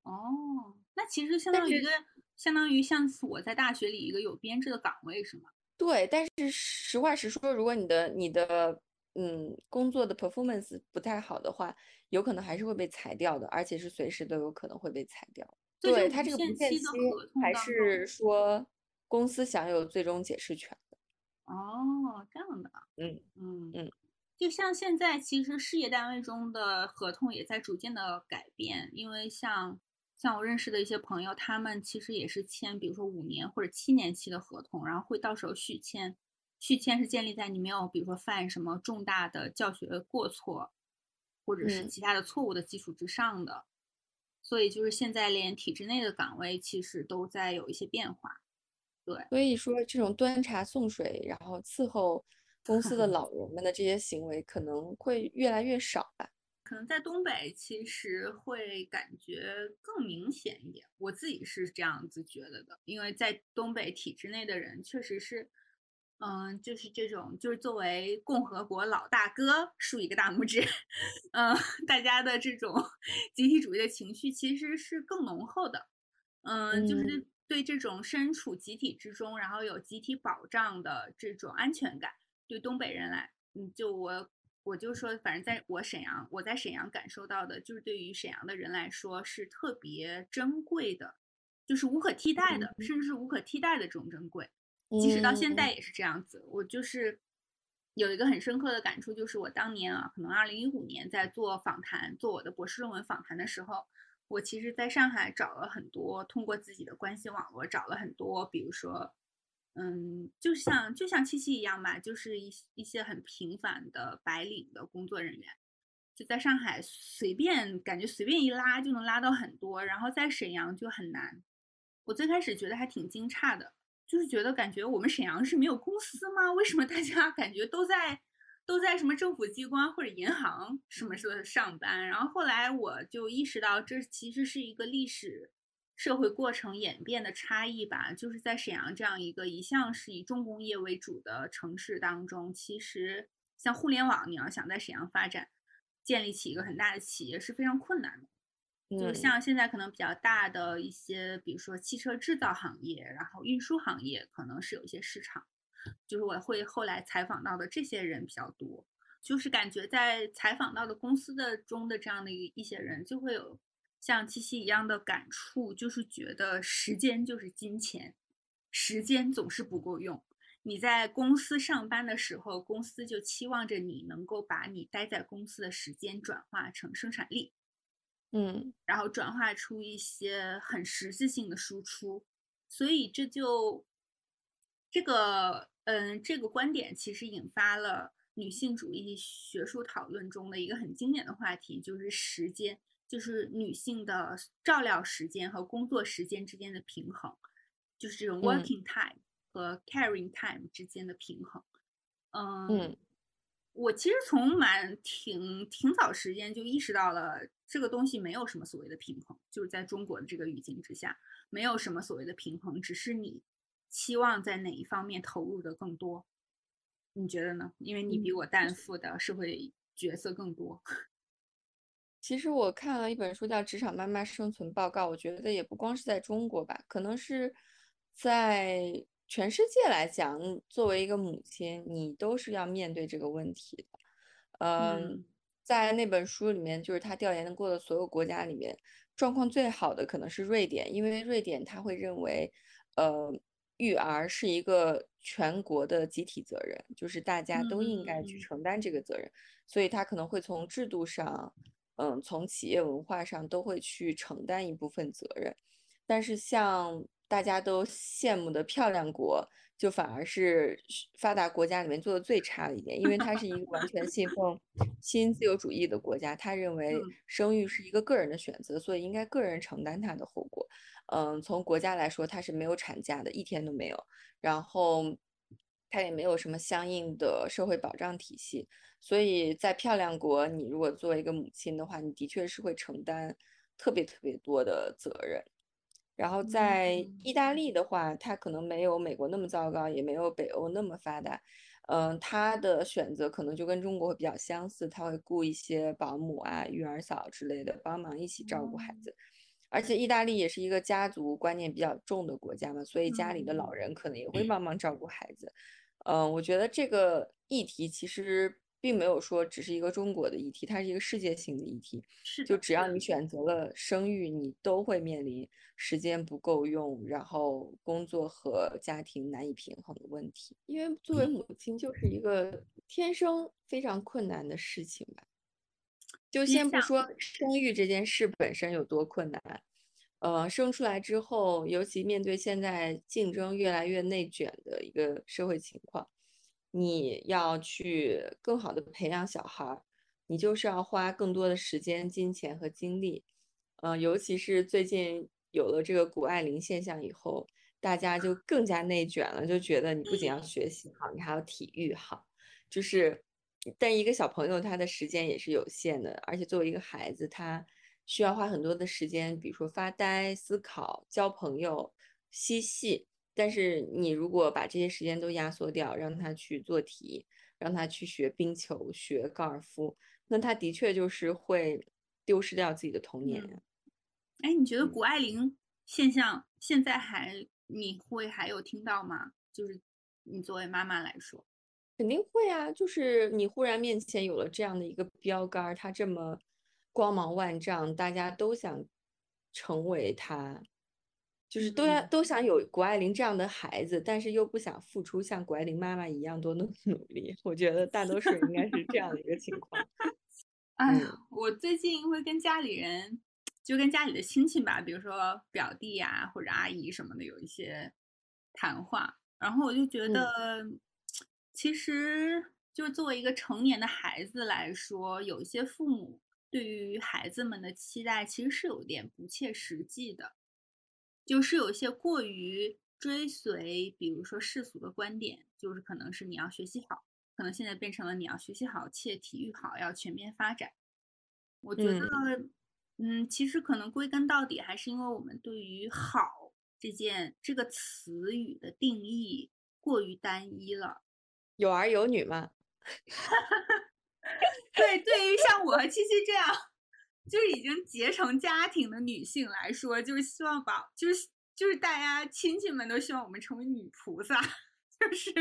哦，那其实相当于一个相当于像我在大学里一个有编制的岗位是吗？对，但是实话实说，如果你的你的。嗯，工作的 performance 不太好的话，有可能还是会被裁掉的，而且是随时都有可能会被裁掉。对他这个不限期还是说公司享有最终解释权的。哦，这样的。嗯嗯嗯，就像现在其实事业单位中的合同也在逐渐的改变，因为像像我认识的一些朋友，他们其实也是签，比如说五年或者七年期的合同，然后会到时候续签。续签是建立在你没有，比如说犯什么重大的教学过错，或者是其他的错误的基础之上的。所以就是现在连体制内的岗位其实都在有一些变化。对，所以说这种端茶送水，然后伺候公司的 老人们的这些行为可能会越来越少吧。可能在东北其实会感觉更明显一点，我自己是这样子觉得的，因为在东北体制内的人确实是。嗯，就是这种，就是作为共和国老大哥，竖一个大拇指。嗯，大家的这种 集体主义的情绪其实是更浓厚的。嗯，就是对这种身处集体之中，然后有集体保障的这种安全感，对东北人来，嗯，就我我就说，反正在我沈阳，我在沈阳感受到的，就是对于沈阳的人来说是特别珍贵的，就是无可替代的，甚至是无可替代的这种珍贵。即使到现在也是这样子，我就是有一个很深刻的感触，就是我当年啊，可能二零一五年在做访谈，做我的博士论文访谈的时候，我其实在上海找了很多，通过自己的关系网络找了很多，比如说，嗯，就像就像七七一样吧，就是一一些很平凡的白领的工作人员，就在上海随便感觉随便一拉就能拉到很多，然后在沈阳就很难。我最开始觉得还挺惊诧的。就是觉得感觉我们沈阳是没有公司吗？为什么大家 感觉都在都在什么政府机关或者银行什么时候上班？然后后来我就意识到，这其实是一个历史社会过程演变的差异吧。就是在沈阳这样一个一向是以重工业为主的城市当中，其实像互联网，你要想在沈阳发展，建立起一个很大的企业是非常困难的。就像现在可能比较大的一些，比如说汽车制造行业，然后运输行业，可能是有一些市场。就是我会后来采访到的这些人比较多，就是感觉在采访到的公司的中的这样的一一些人，就会有像七七一样的感触，就是觉得时间就是金钱，时间总是不够用。你在公司上班的时候，公司就期望着你能够把你待在公司的时间转化成生产力。嗯，然后转化出一些很实质性的输出，所以这就这个嗯，这个观点其实引发了女性主义学术讨论中的一个很经典的话题，就是时间，就是女性的照料时间和工作时间之间的平衡，就是这种 working time 和 caring time 之间的平衡。嗯嗯。我其实从蛮挺挺早时间就意识到了这个东西没有什么所谓的平衡，就是在中国的这个语境之下，没有什么所谓的平衡，只是你期望在哪一方面投入的更多。你觉得呢？因为你比我担负的社会角色更多。其实我看了一本书叫《职场妈妈生存报告》，我觉得也不光是在中国吧，可能是在全世界来讲，作为一个母亲，你都是要面对这个问题的。嗯，嗯在那本书里面，就是他调研过的所有国家里面，状况最好的可能是瑞典，因为瑞典他会认为，呃，育儿是一个全国的集体责任，就是大家都应该去嗯承担这个责任，所以他可能会从制度上。嗯，从企业文化上都会去承担一部分责任，但是像大家都羡慕的漂亮国，就反而是发达国家里面做的最差的一点，因为它是一个完全信奉新自由主义的国家，他认为嗯生育是一个个人的选择，所以应该个人承担它的后果。嗯，从国家来说，它是没有产假的，一天都没有，然后它也没有什么相应的社会保障体系。所以在漂亮国，你如果作为一个母亲的话，你的确是会承担特别特别多的责任。然后在嗯意大利的话，它可能没有美国那么糟糕，也没有北欧那么发达。嗯，它的选择可能就跟中国会比较相似，他会雇一些保姆啊、育儿嫂之类的帮忙一起照顾孩子。而且意大利也是一个家族观念比较重的国家嘛，所以家里的老嗯人可能也会帮忙照顾孩子。嗯，我觉得这个议题其实并没有说只是一个中国的议题，它是一个世界性的议题。是，就只要你选择了生育，你都会面临时间不够用，然后工作和家庭难以平衡的问题。因为作为母亲，就是一个天生非常困难的事情吧。就先不说生育这件事本身有多困难，呃，生出来之后，尤其面对现在竞争越来越内卷的一个社会情况，你要去更好的培养小孩儿，你就是要花更多的时间、金钱和精力。呃，尤其是最近有了这个谷爱凌现象以后，大家就更加内卷了，就觉得你不仅要学习好，你还要体育好，就是。但一个小朋友他的时间也是有限的，而且作为一个孩子，他需要花很多的时间，比如说发呆、思考、交朋友、嬉戏。但是你如果把这些时间都压缩掉，让他去做题，让他去学冰球、学高尔夫，那他的确就是会丢失掉自己的童年呀。哎，你觉得嗯谷爱凌现象现在还你会还有听到吗？就是你作为妈妈来说，肯定会啊，就是你忽然面前有了这样的一个标杆儿，他这么光芒万丈，大家都想成为他，就是都要嗯都想有谷爱凌这样的孩子，但是又不想付出像谷爱凌妈妈一样多的 努力。我觉得大多数人应该是这样的一个情况。哎我最近会跟家里人，就跟家里的亲戚吧，比如说表弟呀、或者阿姨什么的，有一些谈话，然后我就觉嗯得，其实就是作为一个成年的孩子来说，有一些父母对于孩子们的期待其实是有点不切实际的，就是有一些过于追随，比如说世俗的观点，就是可能是你要学习好。可能现在变成了你要学习好，且体育好，要全面发展。我觉嗯得，嗯，其实可能归根到底还是因为我们对于“好”这件这个词语的定义过于单一了。有儿有女嘛，对，对于像我和七七这样，就是已经结成家庭的女性来说，就是希望把，就是就是大家亲戚们都希望我们成为女菩萨。就是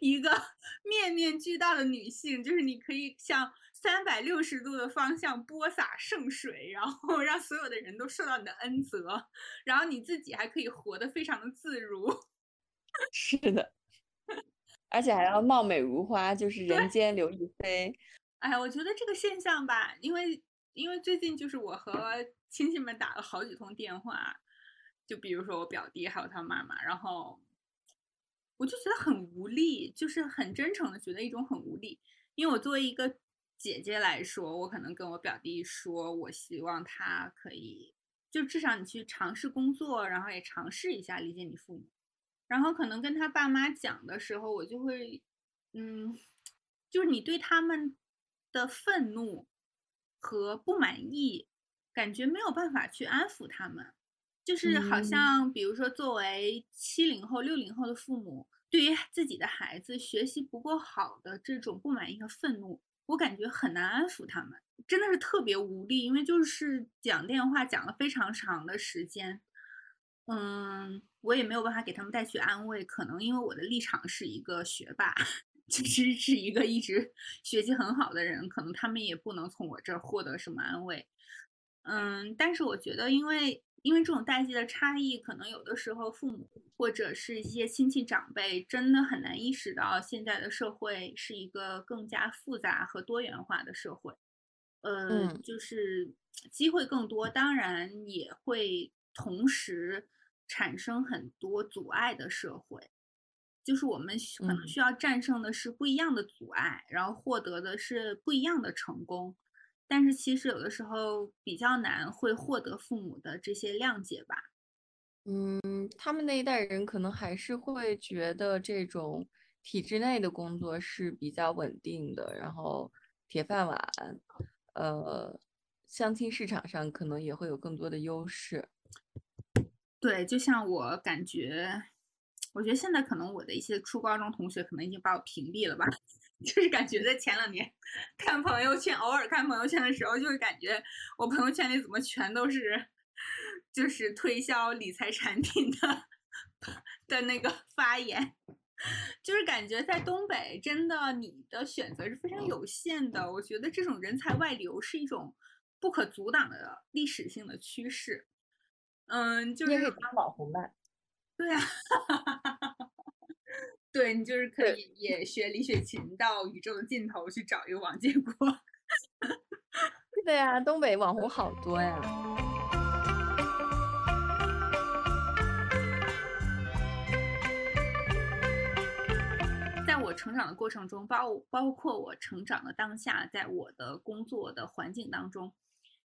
一个 面面俱到的女性，就是你可以向三百六十度的方向播撒圣水，然后让所有的人都受到你的恩泽，然后你自己还可以活得非常的自如。是的，而且还要貌美如花，就是人间刘亦菲。哎，我觉得这个现象吧，因为因为最近就是我和亲戚们打了好几通电话，就比如说我表弟还有他妈妈，然后。我就觉得很无力，就是很真诚的觉得一种很无力。因为我作为一个姐姐来说，我可能跟我表弟说，我希望他可以，就至少你去尝试工作，然后也尝试一下理解你父母。然后可能跟他爸妈讲的时候，我就会嗯，就是你对他们的愤怒和不满意，感觉没有办法去安抚他们，就是好像比如说作为七零后、六零后的父母，对于自己的孩子学习不够好的这种不满意和愤怒，我感觉很难安抚他们，真的是特别无力，因为就是讲电话讲了非常长的时间。嗯，我也没有办法给他们带去安慰，可能因为我的立场是一个学霸，其实是一个一直学习很好的人，可能他们也不能从我这儿获得什么安慰。嗯，但是我觉得，因为因为这种代际的差异，可能有的时候父母或者是一些亲戚长辈真的很难意识到现在的社会是一个更加复杂和多元化的社会。呃，就是机会更多，当然也会同时。产生很多阻碍的社会，就是我们可能需要战胜的是不一样的阻碍，然后获得的是不一样的成功。但是其实有的时候比较难会获得父母的这些谅解吧。嗯，他们那一代人可能还是会觉得这种体制内的工作是比较稳定的，然后铁饭碗，呃，相亲市场上可能也会有更多的优势。对，就像我感觉，我觉得现在可能我的一些初高中同学可能已经把我屏蔽了吧，就是感觉在前两年看朋友圈，偶尔看朋友圈的时候，就是感觉我朋友圈里怎么全都是就是推销理财产品的 的那个发言，就是感觉在东北真的你的选择是非常有限的。我觉得这种人才外流是一种不可阻挡的历史性的趋势。嗯，就是可以当网红吧？对啊，对你就是可以也学李雪琴到宇宙的尽头去找一个王建国。对呀，东北网红好多呀。在我成长的过程中，包包括我成长的当下，在我的工作的环境当中。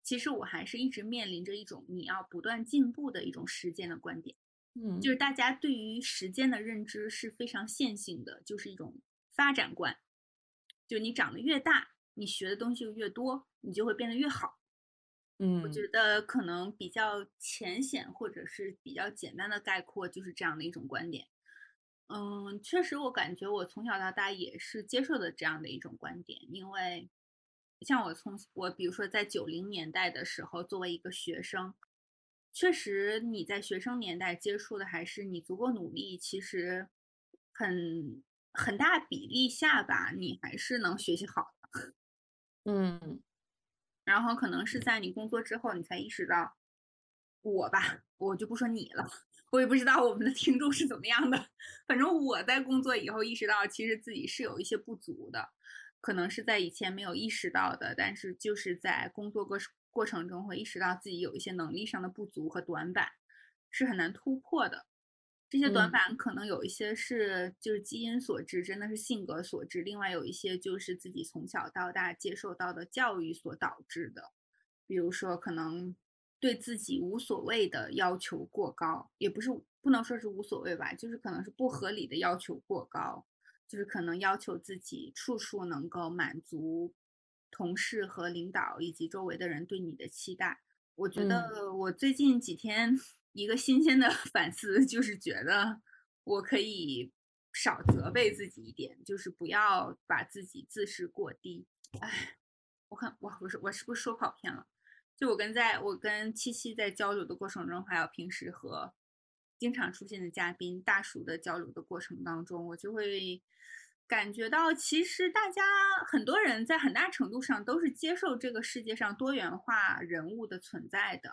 其实我还是一直面临着一种你要不断进步的一种时间的观点，嗯，就是大家对于时间的认知是非常线性的，就是一种发展观，就你长得越大，你学的东西就越多，你就会变得越好，嗯，我觉得可能比较浅显或者是比较简单的概括就是这样的一种观点，嗯，确实我感觉我从小到大也是接受的这样的一种观点，因为。像我从我比如说在九零年代的时候，作为一个学生，确实你在学生年代接触的还是你足够努力，其实很很大比例下吧，你还是能学习好的。嗯，然后可能是在你工作之后，你才意识到我吧，我就不说你了，我也不知道我们的听众是怎么样的，反正我在工作以后意识到，其实自己是有一些不足的。可能是在以前没有意识到的，但是就是在工作过过程中会意识到自己有一些能力上的不足和短板，是很难突破的。这些短板可能有一些是就是基因所致，真的是性格所致；另外有一些就是自己从小到大接受到的教育所导致的。比如说，可能对自己无所谓的要求过高，也不是不能说是无所谓吧，就是可能是不合理的要求过高。就是可能要求自己处处能够满足同事和领导以及周围的人对你的期待。我觉得我最近几天一个新鲜的 反思，就是觉得我可以少责备自己一点，就是不要把自己自视过低。哎，我看我，我是我是不是说跑偏了？就我跟在我跟七七在交流的过程中，还有平时和。经常出现的嘉宾大叔的交流的过程当中，我就会感觉到，其实大家很多人在很大程度上都是接受这个世界上多元化人物的存在的。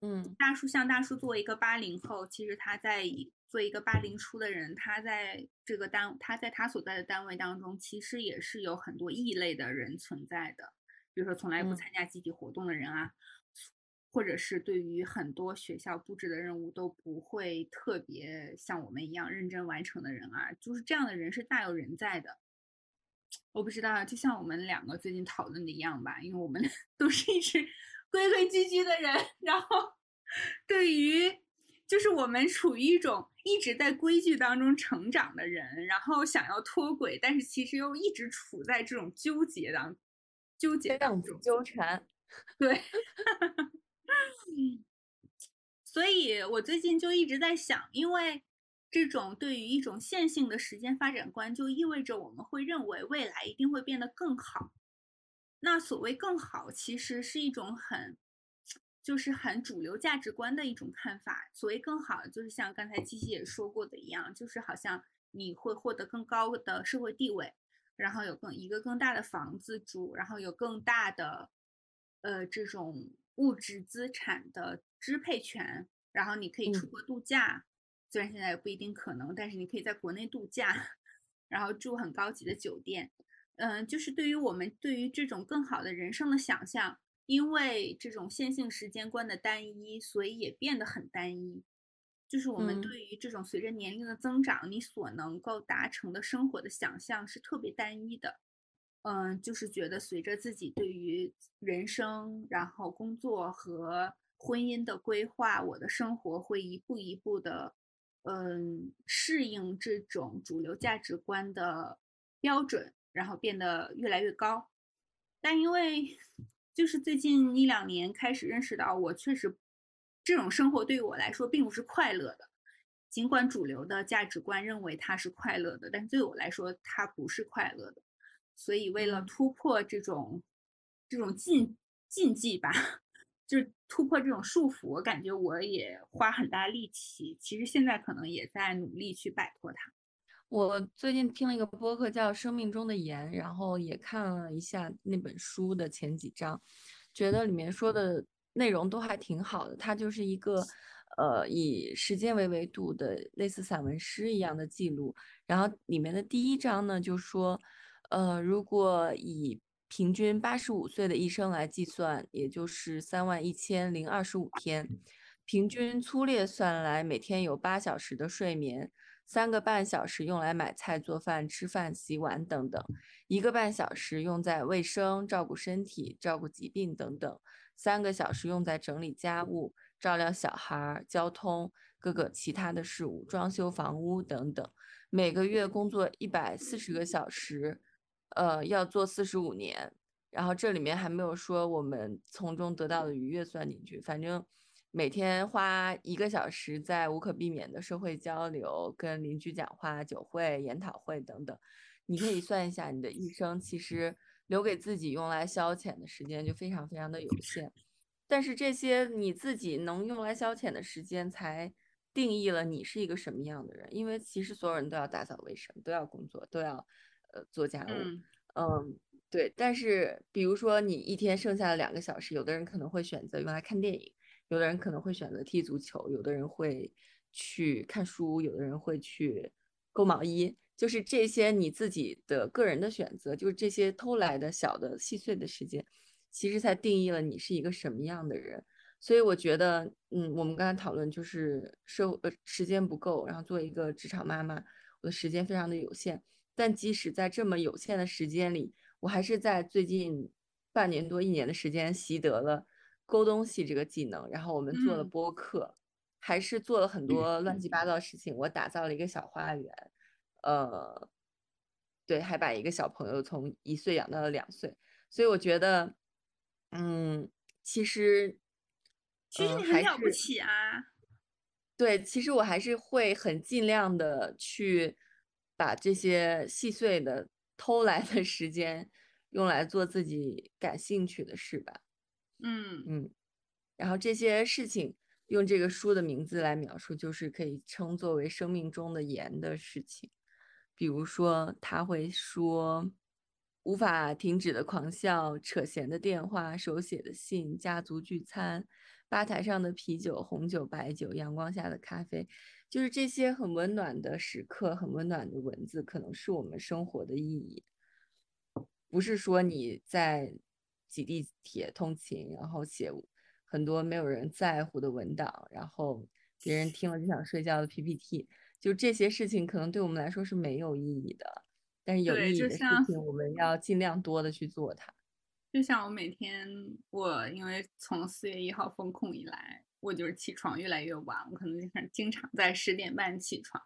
嗯，大叔像大叔作为一个八零后，其实他在做一个八零初的人，他在这个单他在他所在的单位当中，其实也是有很多异类的人存在的，比如说从来不参加集体活动的人啊。或者是对于很多学校布置的任务都不会特别像我们一样认真完成的人啊，就是这样的人是大有人在的。我不知道，就像我们两个最近讨论的一样吧，因为我们 都是一直 规规矩矩的人，然后对于就是我们处于一种一直在规矩当中成长的人，然后想要脱轨，但是其实又一直处在这种纠结当纠结当中纠缠。对，所以我最近就一直在想，因为这种对于一种线性的时间发展观，就意味着我们会认为未来一定会变得更好。那所谓更好，其实是一种很。就是很主流价值观的一种看法。所谓更好，就是像刚才七七也说过的一样，就是好像你会获得更高的社会地位，然后有更一个更大的房子住，然后有更大的呃这种物质资产的支配权，然后你可以出国度假，虽然现在也不一定可能，但是你可以在国内度假，然后住很高级的酒店。嗯，就是对于我们对于这种更好的人生的想象。因为这种线性时间观的单一，所以也变得很单一。就是我们对于这种随着年龄的增长，你所能够达成的生活的想象是特别单一的。嗯，就是觉得随着自己对于人生、然后工作和婚姻的规划，我的生活会一步一步的，嗯，适应这种主流价值观的标准，然后变得越来越高。但因为就是最近一两年开始认识到，我确实这种生活对于我来说并不是快乐的。尽管主流的价值观认为它是快乐的，但对我来说它不是快乐的。所以为了突破这种这种禁禁忌吧，就是突破这种束缚，我感觉我也花很大力气。其实现在可能也在努力去摆脱它。我最近听了一个播客叫《生命中的盐》，然后也看了一下那本书的前几章，觉得里面说的内容都还挺好的。它就是一个，呃，以时间为维度的类似散文诗一样的记录。然后里面的第一章呢，就说，呃，如果以平均八十五岁的一生来计算，也就是三万一千零二十五天，平均粗略算来，每天有八小时的睡眠。三个半小时用来买菜、做饭、吃饭、洗碗等等，一个半小时用在卫生、照顾身体、照顾疾病等等，三个小时用在整理家务、照料小孩、交通各个其他的事物、装修房屋等等。每个月工作一百四十个小时，呃，要做四十五年。然后这里面还没有说我们从中得到的愉悦算进去，反正。每天花一个小时在无可避免的社会交流、跟邻居讲话、酒会、研讨会等等，你可以算一下，你的一生其实留给自己用来消遣的时间就非常非常的有限。但是这些你自己能用来消遣的时间，才定义了你是一个什么样的人。因为其实所有人都要打扫卫生，都要工作，都要呃做家务，嗯，对。但是比如说你一天剩下的两个小时，有的人可能会选择用来看电影。有的人可能会选择踢足球，有的人会去看书，有的人会去购毛衣，就是这些你自己的个人的选择，就是这些偷来的小的细碎的时间，其实才定义了你是一个什么样的人。所以我觉得，嗯，我们刚才讨论就是社呃时间不够，然后作为一个职场妈妈，我的时间非常的有限。但即使在这么有限的时间里，我还是在最近半年多一年的时间习得了。勾东西这个技能，然后我们做了播客，还是做了很多乱七八糟的事情。我打造了一个小花园，呃，对，还把一个小朋友从一岁养到了两岁。所以我觉得，嗯，其实，其实你很了不起啊。对，其实我还是会很尽量的去把这些细碎的偷来的时间用来做自己感兴趣的事吧。嗯嗯，然后这些事情用这个书的名字来描述，就是可以称作为生命中的盐的事情。比如说，他会说无法停止的狂笑、扯闲的电话、手写的信、家族聚餐、吧台上的啤酒、红酒、白酒、阳光下的咖啡，就是这些很温暖的时刻、很温暖的文字，可能是我们生活的意义。不是说你在。挤地铁通勤，然后写很多没有人在乎的文档，然后别人听了就想睡觉的 PPT，就这些事情可能对我们来说是没有意义的，但是有意义的事情我们要尽量多的去做它。就像我每天，我因为从四月一号封控以来，我就是起床越来越晚，我可能经常经常在十点半起床，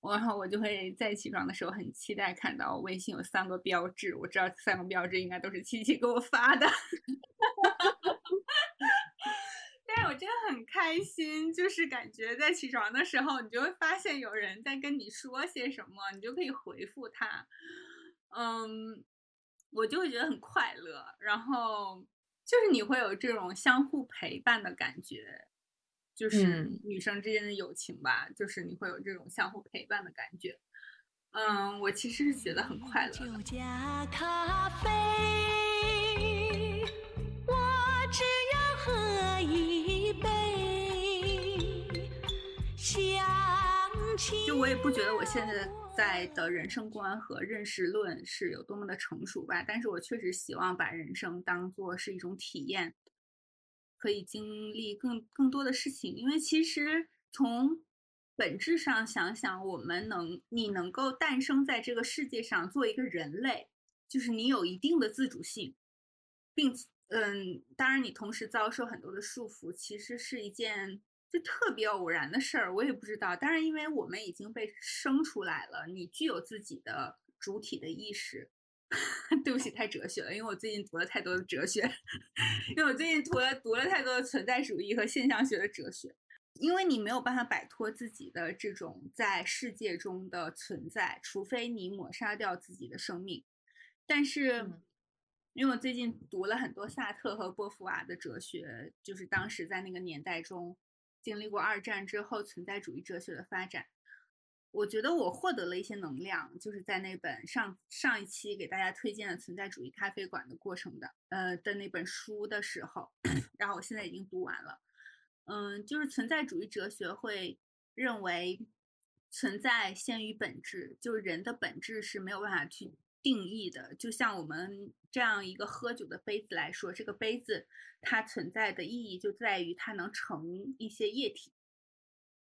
然后我就会在起床的时候很期待看到微信有三个标志，我知道三个标志应该都是七七给我发的。但是我真的很开心，就是感觉在起床的时候，你就会发现有人在跟你说些什么，你就可以回复他。嗯，我就会觉得很快乐，然后就是你会有这种相互陪伴的感觉，就是女生之间的友情吧，就是你会有这种相互陪伴的感觉。嗯，我其实是觉得很快乐。就我也不觉得我现在在的人生观和认识论是有多么的成熟吧，但是我确实希望把人生当做是一种体验，可以经历更更多的事情。因为其实从本质上想想，我们能你能够诞生在这个世界上做一个人类，就是你有一定的自主性，并嗯，当然你同时遭受很多的束缚，其实是一件。就特别偶然的事儿，我也不知道。当然，因为我们已经被生出来了，你具有自己的主体的意识。对不起，太哲学了，因为我最近读了太多的哲学，因为我最近读了读了太多的存在主义和现象学的哲学。因为你没有办法摆脱自己的这种在世界中的存在，除非你抹杀掉自己的生命。但是，因为我最近读了很多萨特和波伏娃的哲学，就是当时在那个年代中。经历过二战之后，存在主义哲学的发展，我觉得我获得了一些能量，就是在那本上上一期给大家推荐的《存在主义咖啡馆》的过程的，呃的那本书的时候，然后我现在已经读完了，嗯，就是存在主义哲学会认为存在先于本质，就是人的本质是没有办法去。定义的，就像我们这样一个喝酒的杯子来说，这个杯子它存在的意义就在于它能盛一些液体，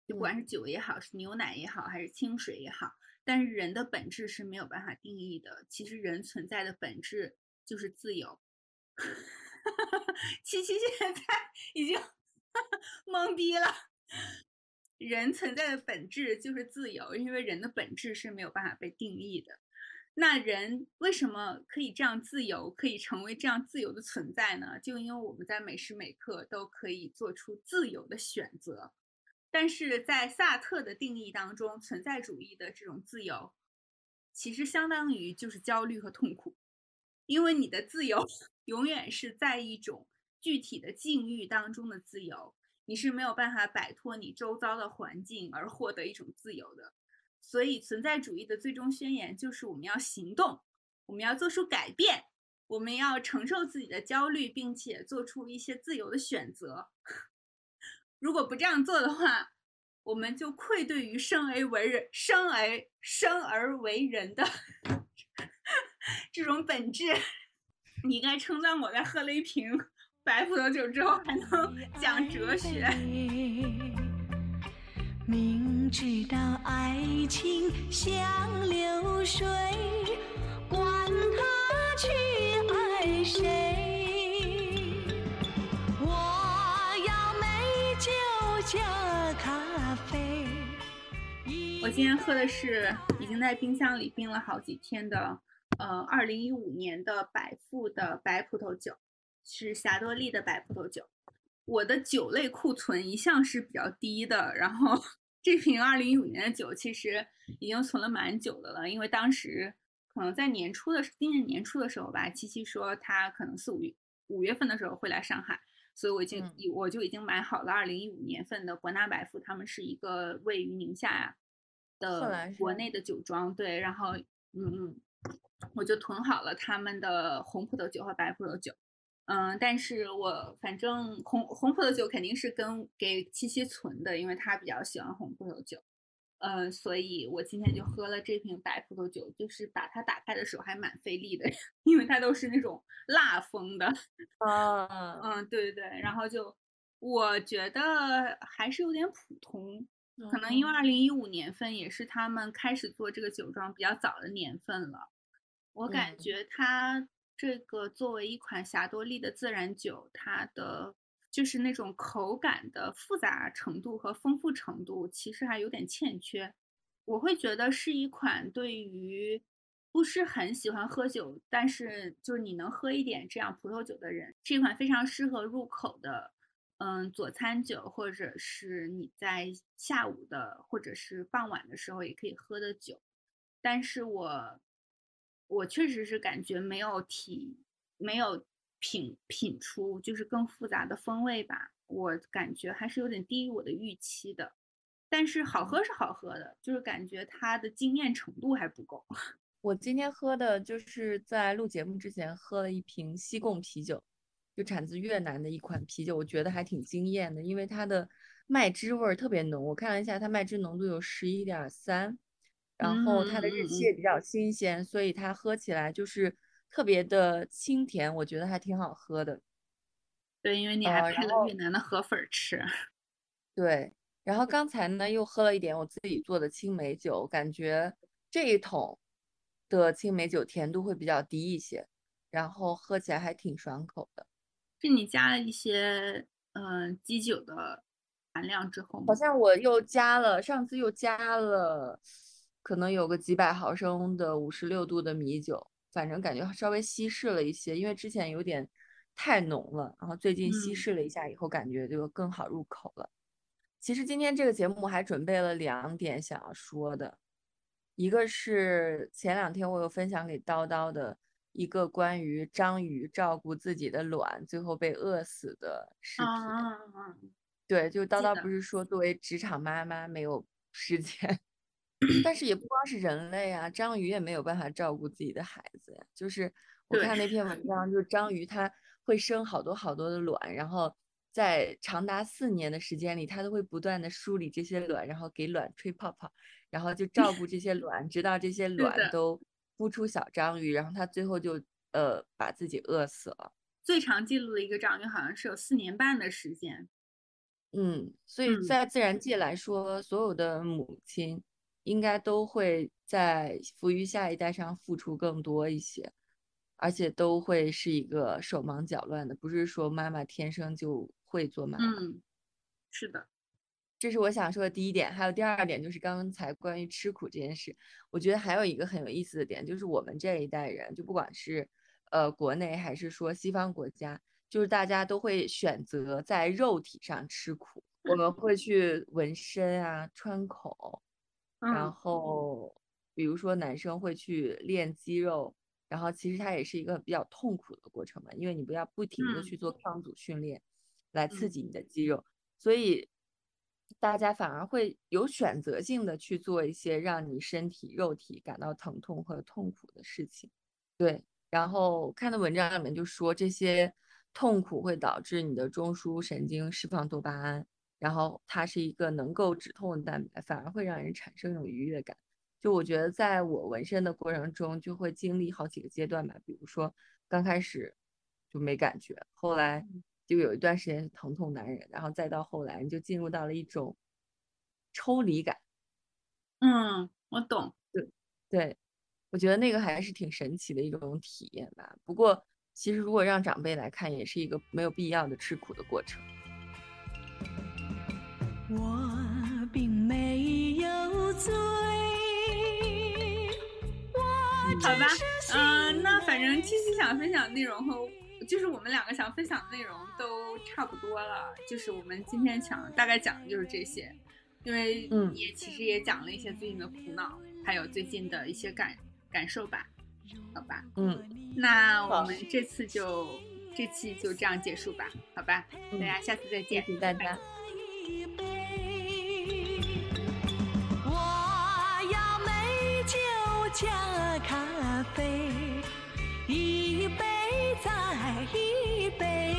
就不管是酒也好，是牛奶也好，还是清水也好。但是人的本质是没有办法定义的。其实人存在的本质就是自由。七七现在已经 懵逼了。人存在的本质就是自由，因为人的本质是没有办法被定义的。那人为什么可以这样自由，可以成为这样自由的存在呢？就因为我们在每时每刻都可以做出自由的选择。但是在萨特的定义当中，存在主义的这种自由，其实相当于就是焦虑和痛苦，因为你的自由 永远是在一种具体的境遇当中的自由，你是没有办法摆脱你周遭的环境而获得一种自由的。所以，存在主义的最终宣言就是我们要行动，我们要做出改变，我们要承受自己的焦虑，并且做出一些自由的选择。如果不这样做的话，我们就愧对于生而为人、生而生而为人的 这种本质。你应该称赞我在喝了一瓶白葡萄酒之后还能讲哲学。明知道爱情像流水，管他去爱谁。我要美酒加咖啡。我今天喝的是已经在冰箱里冰了好几天的，呃，二零一五年的百富的白葡萄酒，是霞多丽的白葡萄酒。我的酒类库存一向是比较低的，然后。这瓶二零一五年的酒其实已经存了蛮久的了，因为当时可能在年初的今年年初的时候吧，七七说他可能四五月五月份的时候会来上海，所以我已经我就已经买好了二零一五年份的伯纳百富，他们是一个位于宁夏的国内的酒庄，对，然后嗯嗯，我就囤好了他们的红葡萄酒和白葡萄酒。嗯，但是我反正红红葡萄酒肯定是跟给七七存的，因为他比较喜欢红葡萄酒。嗯，所以我今天就喝了这瓶白葡萄酒，就是把它打开的时候还蛮费力的，因为它都是那种蜡封的。啊，嗯，对对对，然后就我觉得还是有点普通，可能因为二零一五年份也是他们开始做这个酒庄比较早的年份了，我感觉它。这个作为一款霞多丽的自然酒，它的就是那种口感的复杂程度和丰富程度，其实还有点欠缺。我会觉得是一款对于不是很喜欢喝酒，但是就是你能喝一点这样葡萄酒的人，是一款非常适合入口的，嗯，佐餐酒，或者是你在下午的或者是傍晚的时候也可以喝的酒。但是我我确实是感觉没有体没有品品出就是更复杂的风味吧，我感觉还是有点低于我的预期的。但是好喝是好喝的，就是感觉它的惊艳程度还不够。我今天喝的就是在录节目之前喝了一瓶西贡啤酒，就产自越南的一款啤酒，我觉得还挺惊艳的，因为它的麦汁味儿特别浓。我看了一下，它麦汁浓度有十一点三，然后它的日期也比较新鲜，所以它喝起来就是特别的清甜，我觉得还挺好喝的。对，因为你还配了越南的河粉吃。对。然后刚才呢，又喝了一点我自己做的青梅酒，感觉这一桶的青梅酒甜度会比较低一些，然后喝起来还挺爽口的。是你加了一些嗯基酒的含量之后吗？好像我又加了，上次又加了，可能有个几百毫升的五十六度的米酒，反正感觉稍微稀释了一些，因为之前有点太浓了，然后最近稀释了一下以后，感觉就更好入口了。其实今天这个节目还准备了两点想要说的，一个是前两天我有分享给叨叨的一个关于章鱼照顾自己的卵最后被饿死的视频。对，就叨叨不是说作为职场妈妈没有时间，但是也不光是人类啊，章鱼也没有办法照顾自己的孩子呀。就是我看那篇文章，就是章鱼它会生好多好多的卵，然后。在长达四年的时间里，它都会不断的梳理这些卵，然后给卵吹泡泡，然后就照顾这些卵，直到这些卵都孵出小章鱼，然后它最后就呃把自己饿死了。最长记录的一个章鱼好像是有四年半的时间。嗯，所以在自然界来说，所有的母亲应该都会在抚育下一代上付出更多一些，而且都会是一个手忙脚乱的，不是说妈妈天生就。会做妈妈，嗯，是的，这是我想说的第一点。还有第二点，就是刚才关于吃苦这件事，我觉得还有一个很有意思的点，就是我们这一代人，就不管是呃国内还是说西方国家，就是大家都会选择在肉体上吃苦。我们会去纹身啊，穿孔，然后比如说男生会去练肌肉，然后其实它也是一个比较痛苦的过程嘛，因为你不要不停的去做抗阻训练。来刺激你的肌肉，所以大家反而会有选择性的去做一些让你身体肉体感到疼痛和痛苦的事情。对，然后看的文章里面就说这些痛苦会导致你的中枢神经释放多巴胺，然后它是一个能够止痛的蛋白，反而会让人产生一种愉悦感。就我觉得在我纹身的过程中，就会经历好几个阶段吧，比如说刚开始就没感觉，后来。就有一段时间是疼痛难忍，然后再到后来，你就进入到了一种抽离感。嗯，我懂。对，对，我觉得那个还是挺神奇的一种体验吧。不过，其实如果让长辈来看，也是一个没有必要的吃苦的过程。我并没有罪。好吧，嗯，那反正七七想分享内容和。就是我们两个想分享的内容都差不多了，就是我们今天想大概讲的就是这些，因为嗯，也其实也讲了一些最近的苦恼，还有最近的一些感感受吧，好吧，嗯，那我们这次就这期就这样结束吧，好吧，大家下次再见，谢谢大家。加咖啡一杯再一杯。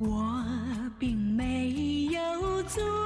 我并没有醉